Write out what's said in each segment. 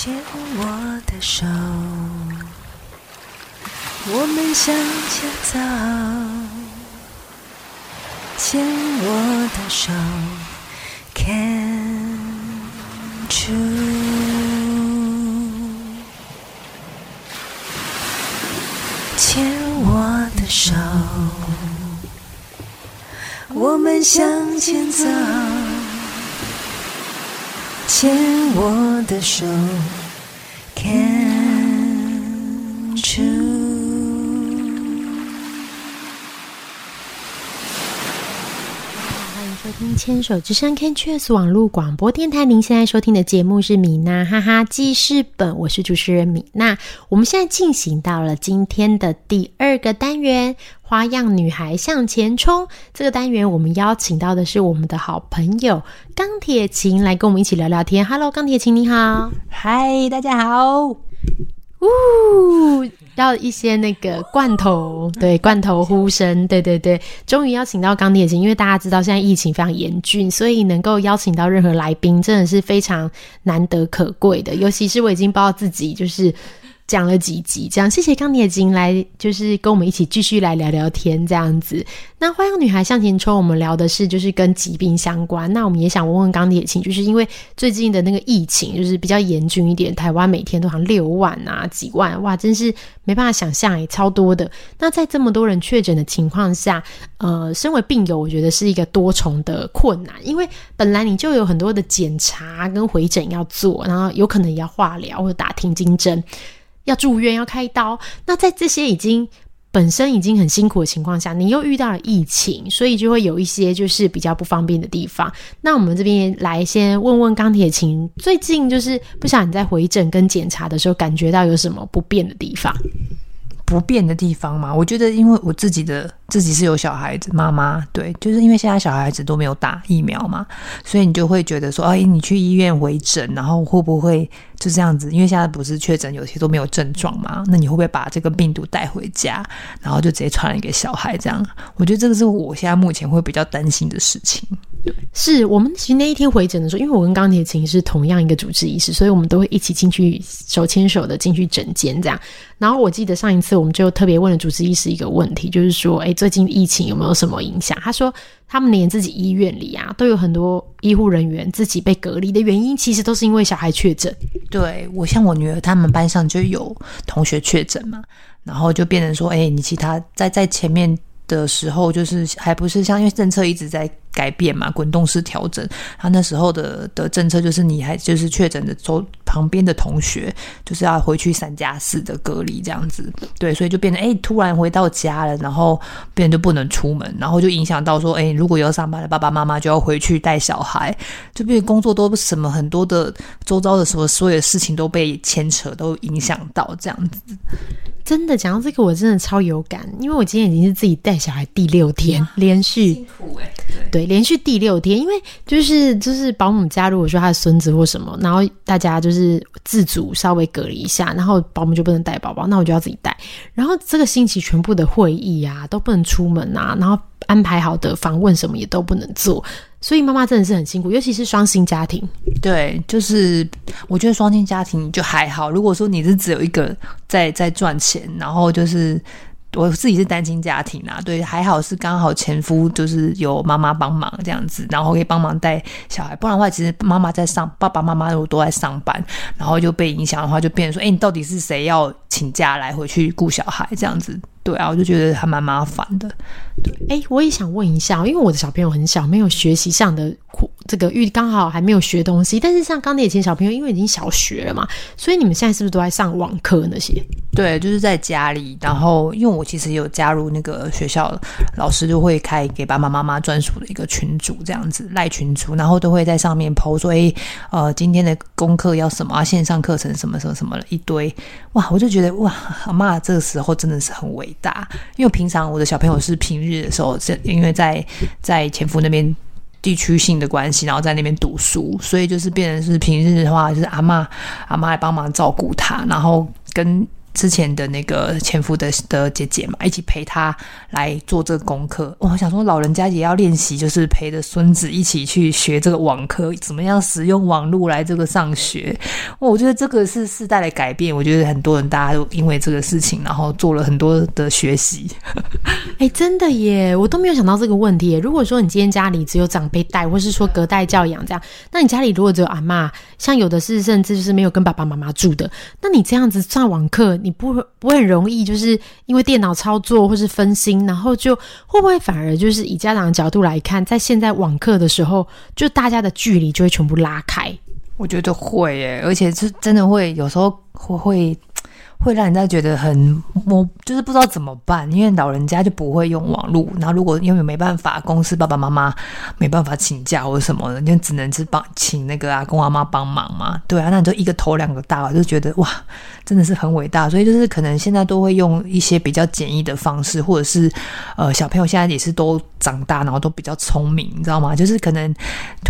牵我的手，我们向前走。牵我的手，Can true。牵我的手，我们向前走。牵我的手。收听《牵手之声》Can Cheers 网络广播电台。您现在收听的节目是米娜哈哈记事本，我是主持人米娜。我们现在进行到了今天的第二个单元——花样女孩向前冲。这个单元我们邀请到的是我们的好朋友钢铁琴来跟我们一起聊聊天。Hello，钢铁琴你好。嗨，大家好。呜，要一些那个罐头，对罐头呼声，对对对，终于邀请到钢铁心，因为大家知道现在疫情非常严峻，所以能够邀请到任何来宾，真的是非常难得可贵的。尤其是我已经不知道自己就是讲了几集，这样谢谢钢铁琴来，就是跟我们一起继续来聊聊天这样子。那花样女孩向前冲，我们聊的是就是跟疾病相关。那我们也想问问钢铁琴，就是因为最近的那个疫情就是比较严峻一点，台湾每天都好像六万啊几万，哇，真是没办法想象诶，超多的。那在这么多人确诊的情况下，呃，身为病友，我觉得是一个多重的困难，因为本来你就有很多的检查跟回诊要做，然后有可能也要化疗或者打停经针，要住院要开刀。那在这些已经本身已经很辛苦的情况下，你又遇到了疫情，所以就会有一些就是比较不方便的地方。那我们这边来先问问钢铁琴，最近就是不晓得你在回诊跟检查的时候，感觉到有什么不便的地方？不便的地方嘛，我觉得因为我自己的自己是有小孩子，妈妈对，就是因为现在小孩子都没有打疫苗嘛，所以你就会觉得说，哎，你去医院回诊，然后会不会就这样子？因为现在不是确诊，有些都没有症状嘛，那你会不会把这个病毒带回家，然后就直接传染给小孩？这样，我觉得这个是我现在目前会比较担心的事情。是我们其实那一天回诊的时候，因为我跟钢铁琴是同样一个主治医师，所以我们都会一起进去手牵手的进去诊间这样。然后我记得上一次我们就特别问了主治医师一个问题，就是说，哎，最近疫情有没有什么影响？他说，他们连自己医院里啊，都有很多医护人员自己被隔离的原因，其实都是因为小孩确诊。对我像我女儿，他们班上就有同学确诊嘛，然后就变成说，哎，你其他在在前面的时候，就是还不是像因为政策一直在改变嘛，滚动式调整，他那时候的的政策就是你还就是确诊的周旁边的同学就是要回去三加四的隔离这样子，对，所以就变成哎突然回到家了，然后别人就不能出门，然后就影响到说哎如果要上班的爸爸妈妈就要回去带小孩，就变工作都什么很多的周遭的什么所有的事情都被牵扯都影响到这样子。真的讲到这个，我真的超有感，因为我今天已经是自己带小孩第六天，连续苦哎，对，连续第六天，因为就是就是保姆家如果说他的孙子或什么，然后大家就是自主稍微隔离一下，然后保姆就不能带宝宝，那我就要自己带，然后这个星期全部的会议啊都不能出门啊，然后安排好的访问什么也都不能做，所以妈妈真的是很辛苦，尤其是双薪家庭。对，就是我觉得双薪家庭就还好。如果说你是只有一个在在赚钱，然后就是我自己是单亲家庭啊，对，还好是刚好前夫就是有妈妈帮忙这样子，然后可以帮忙带小孩。不然的话，其实妈妈在上，爸爸妈妈如果都在上班，然后就被影响的话，就变成说，哎，你到底是谁要请假来回去顾小孩这样子？对啊，我就觉得还蛮麻烦的。对哎，我也想问一下，因为我的小朋友很小，没有学习上的这个遇，刚好还没有学东西。但是像钢铁琴小朋友，因为已经小学了嘛，所以你们现在是不是都在上网课那些？对，就是在家里。然后，因为我其实有加入那个学校，老师就会开给爸爸妈妈专属的一个群组，这样子赖群组，然后都会在上面 PO 说，哎，呃，今天的功课要什么啊？线上课程什么什么什么了一堆。哇，我就觉得哇，阿妈这个时候真的是很伟大，因为平常我的小朋友是平日的时候，是因为在在前夫那边地区性的关系，然后在那边读书，所以就是变成是平日的话，就是阿妈阿妈来帮忙照顾他，然后跟之前的那个前夫的的姐姐嘛，一起陪他来做这个功课。我想说，老人家也要练习，就是陪着孙子一起去学这个网课，怎么样使用网络来这个上学。我觉得这个是世代的改变。我觉得很多人大家都因为这个事情，然后做了很多的学习。哎，真的耶，我都没有想到这个问题。如果说你今天家里只有长辈带，或是说隔代教养这样，那你家里如果只有阿嬷，像有的是甚至就是没有跟爸爸妈妈住的，那你这样子上网课，你你不会不会很容易就是因为电脑操作或是分心，然后就会不会反而就是以家长的角度来看，在现在网课的时候，就大家的距离就会全部拉开。我觉得会耶，而且是真的会，有时候会会会让人家觉得很摸，就是不知道怎么办，因为老人家就不会用网络，然后如果因为没办法，公司爸爸妈妈没办法请假或者什么的，就只能是帮请那个阿公阿妈帮忙嘛，对啊，那你就一个头两个大，就觉得哇，真的是很伟大，所以就是可能现在都会用一些比较简易的方式，或者是呃小朋友现在也是都长大，然后都比较聪明，你知道吗？就是可能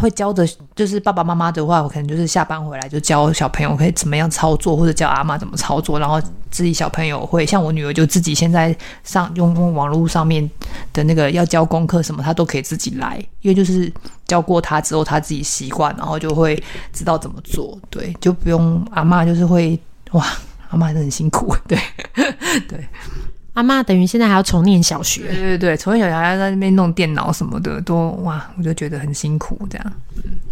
会教的，就是爸爸妈妈的话，我可能就是下班回来就教小朋友可以怎么样操作，或者教阿妈怎么操作，然后自己小朋友会像我女儿就自己现在上用用网络上面的那个要教功课什么，她都可以自己来，因为就是教过她之后，她自己习惯，然后就会知道怎么做，对，就不用阿妈就是会哇，阿妈真的很辛苦，对对。阿妈等于现在还要重念小学，对对对，重念小学还要在那边弄电脑什么的，都哇，我就觉得很辛苦。这样，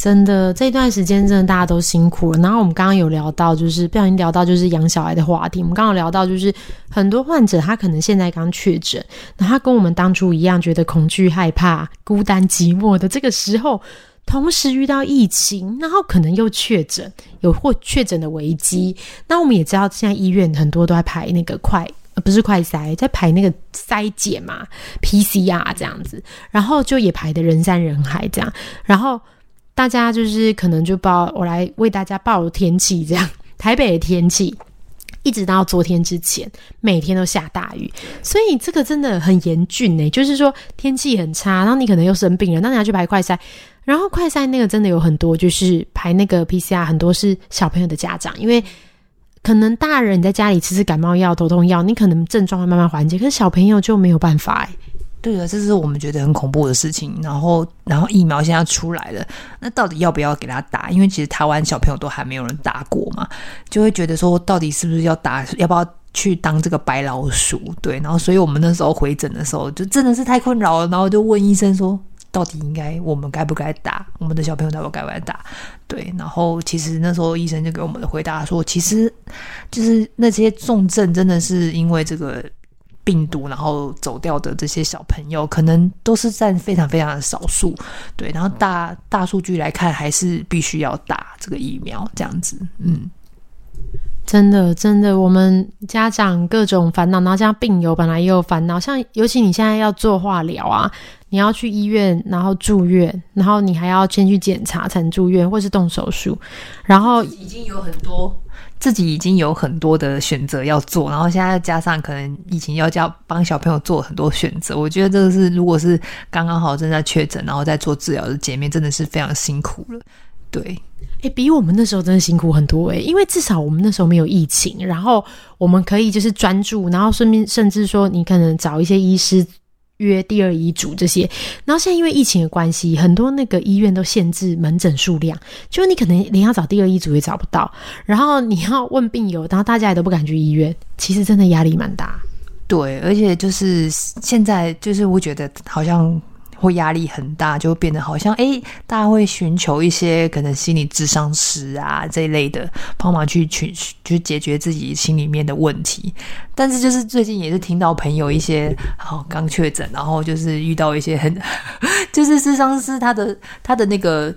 真的这段时间真的大家都辛苦了。然后我们刚刚有聊到，就是不小心聊到就是养小孩的话题。我们刚刚聊到，就是很多患者他可能现在刚确诊，然后他跟我们当初一样，觉得恐惧、害怕、孤单、寂寞的这个时候，同时遇到疫情，然后可能又确诊，有或确诊的危机。那我们也知道，现在医院很多都在排那个快。不是快筛，在排那个筛检嘛，PCR 这样子，然后就也排的人山人海这样，然后大家就是可能就报我来为大家报天气这样，台北的天气一直到昨天之前，每天都下大雨，所以这个真的很严峻呢。就是说天气很差，然后你可能又生病了，那你要去排快筛，然后快筛那个真的有很多，就是排那个 PCR，很多是小朋友的家长，因为。可能大人你在家里吃吃感冒药、头痛药，你可能症状会慢慢缓解，可是小朋友就没有办法哎。对的，这是我们觉得很恐怖的事情。然后，然后疫苗现在出来了，那到底要不要给他打？因为其实台湾小朋友都还没有人打过嘛，就会觉得说，到底是不是要打？要不要去当这个白老鼠？对，然后所以我们那时候回诊的时候，就真的是太困扰了，然后就问医生说。到底应该我们该不该打我们的小朋友？到底该不该打？对，然后其实那时候医生就给我们的回答说，其实就是那些重症真的是因为这个病毒然后走掉的这些小朋友，可能都是占非常非常的少数。对，然后大大数据来看，还是必须要打这个疫苗这样子。嗯，真的真的，我们家长各种烦恼，然后像病友本来也有烦恼，像尤其你现在要做化疗啊。你要去医院，然后住院，然后你还要先去检查才能住院，或是动手术。然后已经有很多自己已经有很多的选择要做，然后现在加上可能疫情要叫帮小朋友做很多选择。我觉得这个是，如果是刚刚好正在确诊，然后在做治疗的姐妹，真的是非常辛苦了。对，诶，比我们那时候真的辛苦很多诶，因为至少我们那时候没有疫情，然后我们可以就是专注，然后顺便甚至说你可能找一些医师。约第二医嘱这些，然后现在因为疫情的关系，很多那个医院都限制门诊数量，就你可能连要找第二医嘱也找不到，然后你要问病友，然后大家也都不敢去医院，其实真的压力蛮大。对，而且就是现在，就是我觉得好像。会压力很大，就会变得好像哎，大家会寻求一些可能心理智商师啊这一类的方法去去去解决自己心里面的问题。但是就是最近也是听到朋友一些好刚确诊，然后就是遇到一些很 就是智商师他的他的那个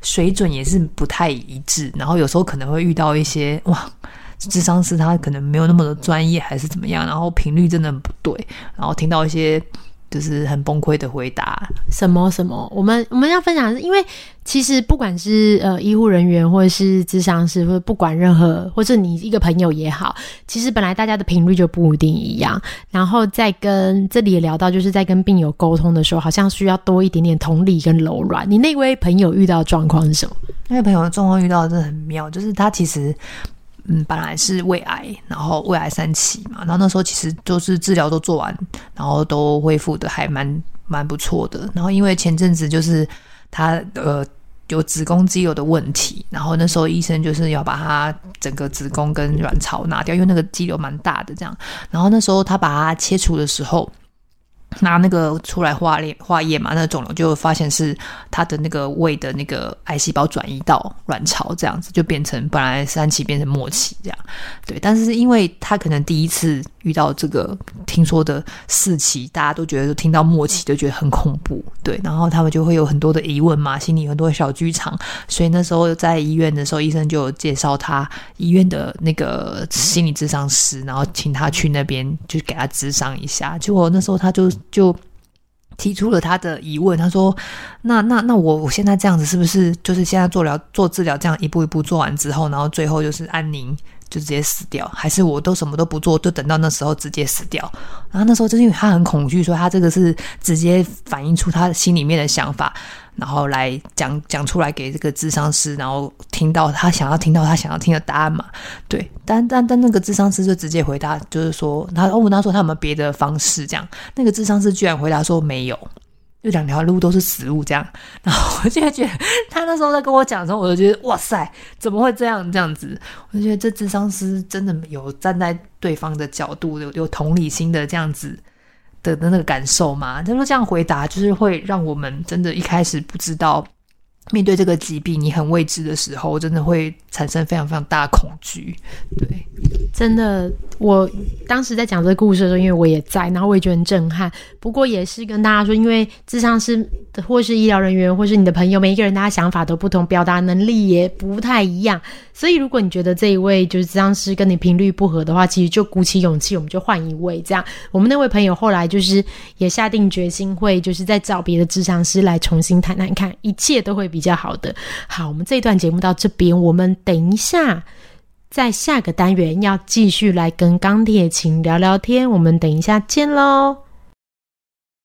水准也是不太一致，然后有时候可能会遇到一些哇，智商师他可能没有那么的专业还是怎么样，然后频率真的很不对，然后听到一些。就是很崩溃的回答，什么什么？我们我们要分享，是因为其实不管是呃医护人员，或者是智商师，或者不管任何，或者你一个朋友也好，其实本来大家的频率就不一定一样。然后再跟这里也聊到，就是在跟病友沟通的时候，好像需要多一点点同理跟柔软。你那位朋友遇到状况是什么？那位朋友的状况遇到真的很妙，就是他其实。嗯，本来是胃癌，然后胃癌三期嘛，然后那时候其实就是治疗都做完，然后都恢复的还蛮蛮不错的。然后因为前阵子就是他呃有子宫肌瘤的问题，然后那时候医生就是要把他整个子宫跟卵巢拿掉，因为那个肌瘤蛮大的这样。然后那时候他把它切除的时候。拿那个出来化液化验嘛，那肿瘤就发现是他的那个胃的那个癌细胞转移到卵巢，这样子就变成本来三期变成末期这样。对，但是因为他可能第一次遇到这个听说的四期，大家都觉得听到末期就觉得很恐怖，对，然后他们就会有很多的疑问嘛，心里有很多小剧场，所以那时候在医院的时候，医生就介绍他医院的那个心理咨商师，然后请他去那边就给他咨商一下。结果那时候他就。就提出了他的疑问，他说：“那那那我我现在这样子是不是就是现在做疗做治疗这样一步一步做完之后，然后最后就是安宁就直接死掉，还是我都什么都不做，就等到那时候直接死掉？然后那时候就是因为他很恐惧，所以他这个是直接反映出他心里面的想法。”然后来讲讲出来给这个智商师，然后听到他想要听到他想要听的答案嘛？对，但但但那个智商师就直接回答，就是说他我问他说他有没有别的方式？这样，那个智商师居然回答说没有，就两条路都是死路这样。然后我就觉得他那时候在跟我讲的时候，我就觉得哇塞，怎么会这样这样子？我就觉得这智商师真的有站在对方的角度，有有同理心的这样子。的的那个感受嘛，他说这样回答就是会让我们真的一开始不知道面对这个疾病你很未知的时候，真的会产生非常非常大的恐惧。对，真的，我当时在讲这个故事的时候，因为我也在，然后我也觉得很震撼。不过也是跟大家说，因为智商是或是医疗人员，或是你的朋友，每一个人大家想法都不同，表达能力也不太一样。所以，如果你觉得这一位就是智商师跟你频率不合的话，其实就鼓起勇气，我们就换一位。这样，我们那位朋友后来就是也下定决心，会就是再找别的智商师来重新谈谈看，一切都会比较好的。好，我们这一段节目到这边，我们等一下在下个单元要继续来跟钢铁琴聊聊天，我们等一下见喽。